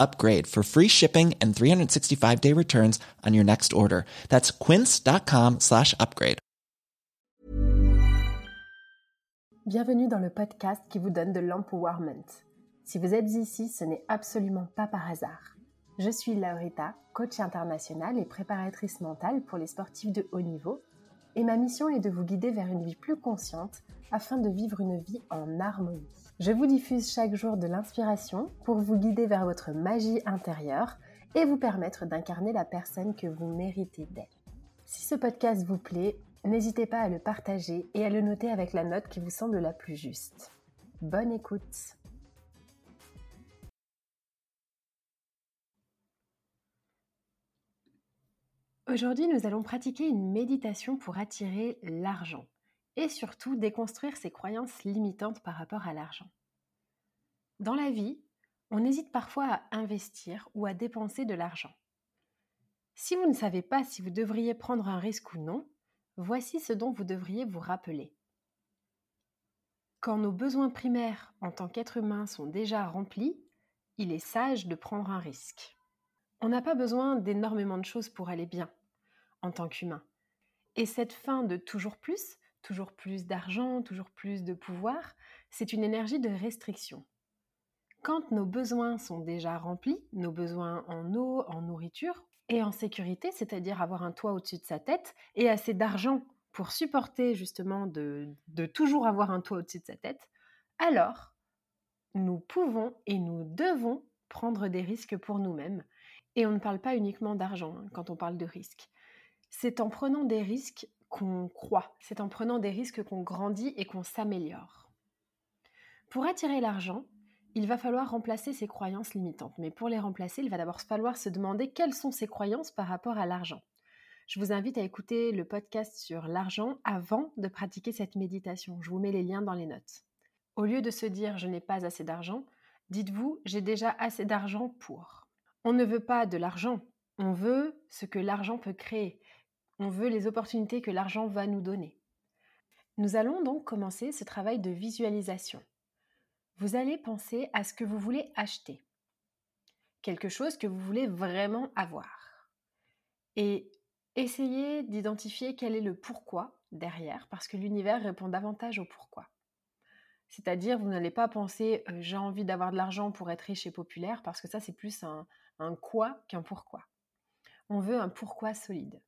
upgrade for free shipping and 365 day returns on your next order. That's quince.com slash upgrade. Bienvenue dans le podcast qui vous donne de l'empowerment. Si vous êtes ici, ce n'est absolument pas par hasard. Je suis Laurita, coach internationale et préparatrice mentale pour les sportifs de haut niveau, et ma mission est de vous guider vers une vie plus consciente afin de vivre une vie en harmonie. Je vous diffuse chaque jour de l'inspiration pour vous guider vers votre magie intérieure et vous permettre d'incarner la personne que vous méritez d'être. Si ce podcast vous plaît, n'hésitez pas à le partager et à le noter avec la note qui vous semble la plus juste. Bonne écoute Aujourd'hui, nous allons pratiquer une méditation pour attirer l'argent et surtout déconstruire ses croyances limitantes par rapport à l'argent. Dans la vie, on hésite parfois à investir ou à dépenser de l'argent. Si vous ne savez pas si vous devriez prendre un risque ou non, voici ce dont vous devriez vous rappeler. Quand nos besoins primaires en tant qu'être humain sont déjà remplis, il est sage de prendre un risque. On n'a pas besoin d'énormément de choses pour aller bien en tant qu'humain. Et cette fin de toujours plus toujours plus d'argent, toujours plus de pouvoir, c'est une énergie de restriction. Quand nos besoins sont déjà remplis, nos besoins en eau, en nourriture et en sécurité, c'est-à-dire avoir un toit au-dessus de sa tête et assez d'argent pour supporter justement de, toujours avoir un toit au-dessus de sa tête, alors nous pouvons et nous devons prendre des risques pour nous-mêmes. Et on ne parle pas uniquement d'argent hein, quand on parle de risques. C'est en prenant des risques qu'on croit. C'est en prenant des risques qu'on grandit et qu'on s'améliore. Pour attirer l'argent, il va falloir remplacer ses croyances limitantes. Mais pour les remplacer, il va d'abord falloir se demander quelles sont ses croyances par rapport à l'argent. Je vous invite à écouter le podcast sur l'argent avant de pratiquer cette méditation. Je vous mets les liens dans les notes. Au lieu de se dire je n'ai pas assez d'argent, dites-vous j'ai déjà assez d'argent pour. On ne veut pas de l'argent, on veut ce que l'argent peut créer. On veut les opportunités que l'argent va nous donner. Nous allons donc commencer ce travail de visualisation. Vous allez penser à ce que vous voulez acheter. Quelque chose que vous voulez vraiment avoir. Et essayez d'identifier quel est le pourquoi derrière, parce que l'univers répond davantage au pourquoi. C'est-à-dire, vous n'allez pas penser euh, j'ai envie d'avoir de l'argent pour être riche et populaire, parce que ça, c'est plus un, un quoi qu'un pourquoi. On veut un pourquoi solide.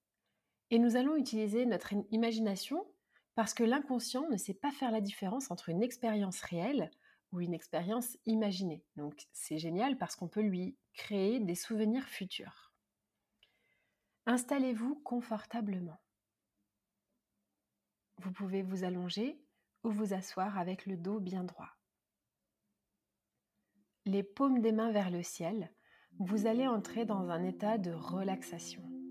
Et nous allons utiliser notre imagination parce que l'inconscient ne sait pas faire la différence entre une expérience réelle ou une expérience imaginée. Donc c'est génial parce qu'on peut lui créer des souvenirs futurs. Installez-vous confortablement. Vous pouvez vous allonger ou vous asseoir avec le dos bien droit. Les paumes des mains vers le ciel, vous allez entrer dans un état de relaxation.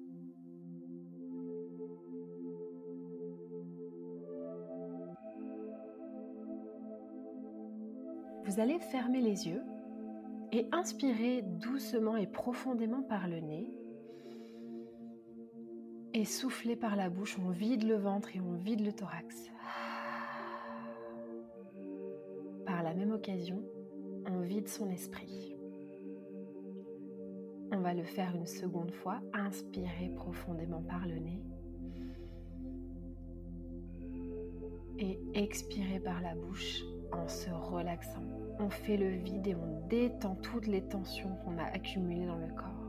Vous allez fermer les yeux et inspirer doucement et profondément par le nez. Et soufflez par la bouche, on vide le ventre et on vide le thorax. Par la même occasion, on vide son esprit. On va le faire une seconde fois. Inspirez profondément par le nez. Et expirez par la bouche en se relaxant. On fait le vide et on détend toutes les tensions qu'on a accumulées dans le corps.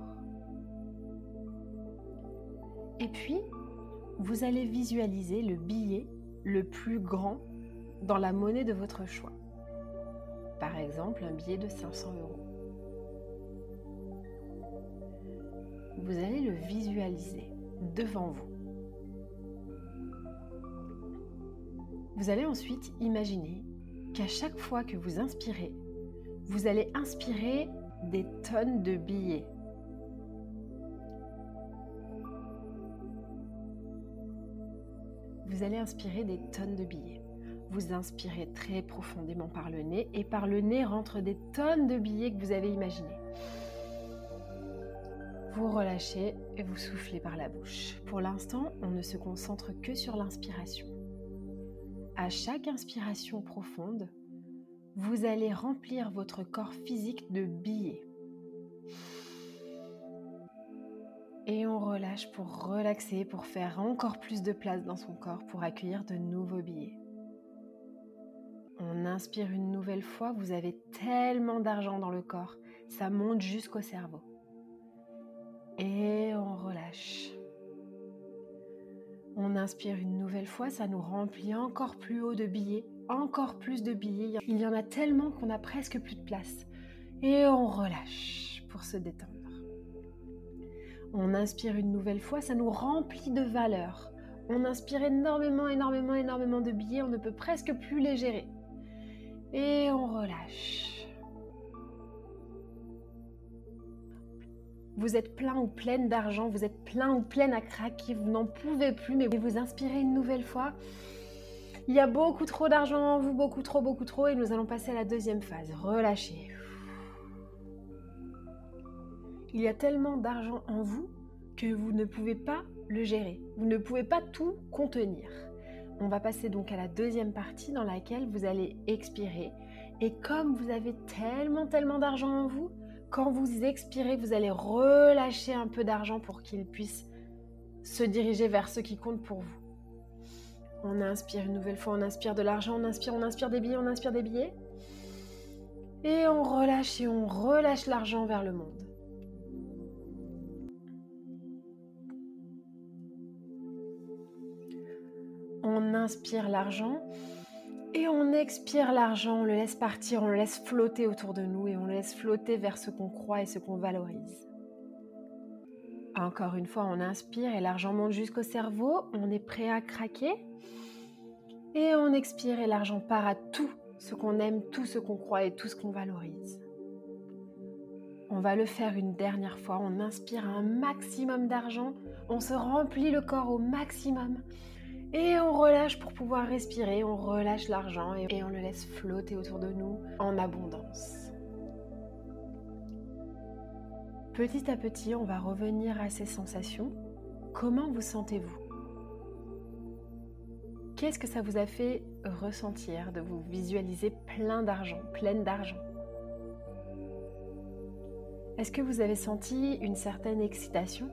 Et puis, vous allez visualiser le billet le plus grand dans la monnaie de votre choix. Par exemple, un billet de 500 euros. Vous allez le visualiser devant vous. Vous allez ensuite imaginer qu'à chaque fois que vous inspirez, vous allez inspirer des tonnes de billets. Vous allez inspirer des tonnes de billets. Vous inspirez très profondément par le nez et par le nez rentrent des tonnes de billets que vous avez imaginés. Vous relâchez et vous soufflez par la bouche. Pour l'instant, on ne se concentre que sur l'inspiration. À chaque inspiration profonde, vous allez remplir votre corps physique de billets. Et on relâche pour relaxer, pour faire encore plus de place dans son corps, pour accueillir de nouveaux billets. On inspire une nouvelle fois, vous avez tellement d'argent dans le corps, ça monte jusqu'au cerveau. Et on relâche. On inspire une nouvelle fois, ça nous remplit encore plus haut de billets, encore plus de billets. Il y en a tellement qu'on a presque plus de place. Et on relâche pour se détendre. On inspire une nouvelle fois, ça nous remplit de valeur. On inspire énormément, énormément, énormément de billets, on ne peut presque plus les gérer. Et on relâche. Vous êtes plein ou pleine d'argent, vous êtes plein ou pleine à craquer, vous n'en pouvez plus, mais vous inspirez une nouvelle fois. Il y a beaucoup trop d'argent en vous, beaucoup trop, beaucoup trop, et nous allons passer à la deuxième phase. Relâchez. Il y a tellement d'argent en vous que vous ne pouvez pas le gérer. Vous ne pouvez pas tout contenir. On va passer donc à la deuxième partie dans laquelle vous allez expirer. Et comme vous avez tellement, tellement d'argent en vous, quand vous expirez, vous allez relâcher un peu d'argent pour qu'il puisse se diriger vers ce qui compte pour vous. On inspire une nouvelle fois, on inspire de l'argent, on inspire, on inspire des billets, on inspire des billets. Et on relâche et on relâche l'argent vers le monde. On inspire l'argent et on expire l'argent, on le laisse partir, on le laisse flotter autour de nous et on le laisse flotter vers ce qu'on croit et ce qu'on valorise. Encore une fois, on inspire et l'argent monte jusqu'au cerveau, on est prêt à craquer. Et on expire et l'argent part à tout ce qu'on aime, tout ce qu'on croit et tout ce qu'on valorise. On va le faire une dernière fois, on inspire un maximum d'argent, on se remplit le corps au maximum et on relâche pour pouvoir respirer, on relâche l'argent et on le laisse flotter autour de nous en abondance. Petit à petit, on va revenir à ces sensations. Comment vous sentez-vous? Qu'est-ce que ça vous a fait ressentir de vous visualiser plein d'argent, pleine d'argent? Est-ce que vous avez senti une certaine excitation?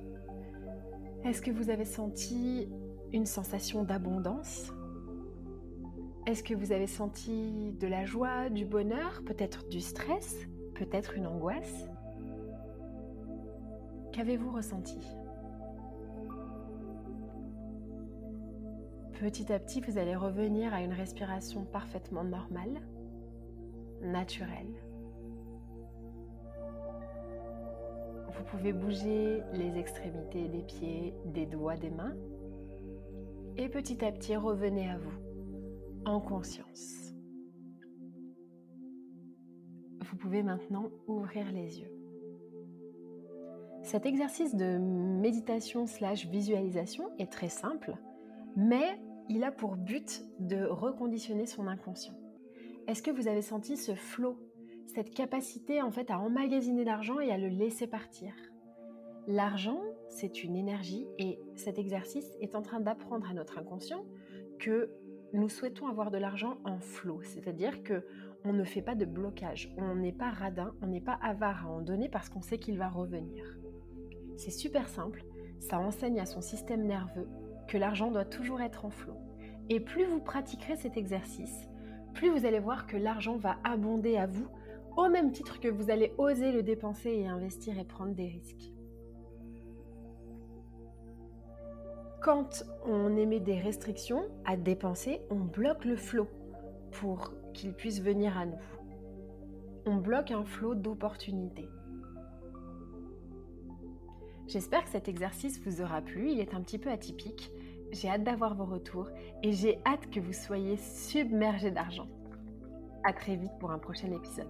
Est-ce que vous avez senti une sensation d'abondance. Est-ce que vous avez senti de la joie, du bonheur, peut-être du stress, peut-être une angoisse? Qu'avez-vous ressenti? Petit à petit, vous allez revenir à une respiration parfaitement normale, naturelle. Vous pouvez bouger les extrémités des pieds, des doigts, des mains et petit à petit revenez à vous en conscience. Vous pouvez maintenant ouvrir les yeux. Cet exercice de méditation slash visualisation est très simple, mais il a pour but de reconditionner son inconscient. Est-ce que vous avez senti ce flot, cette capacité en fait à emmagasiner l'argent et à le laisser partir? L'argent, c'est une énergie et cet exercice est en train d'apprendre à notre inconscient que nous souhaitons avoir de l'argent en flot, c'est-à-dire que on ne fait pas de blocage, on n'est pas radin, on n'est pas avare à en donner parce qu'on sait qu'il va revenir. C'est super simple, ça enseigne à son système nerveux que l'argent doit toujours être en flot. Et plus vous pratiquerez cet exercice, plus vous allez voir que l'argent va abonder à vous, au même titre que vous allez oser le dépenser et investir et prendre des risques. Quand on émet des restrictions à dépenser, on bloque le flot pour qu'il puisse venir à nous. On bloque un flot d'opportunités. J'espère que cet exercice vous aura plu, il est un petit peu atypique. J'ai hâte d'avoir vos retours et j'ai hâte que vous soyez submergés d'argent. A très vite pour un prochain épisode.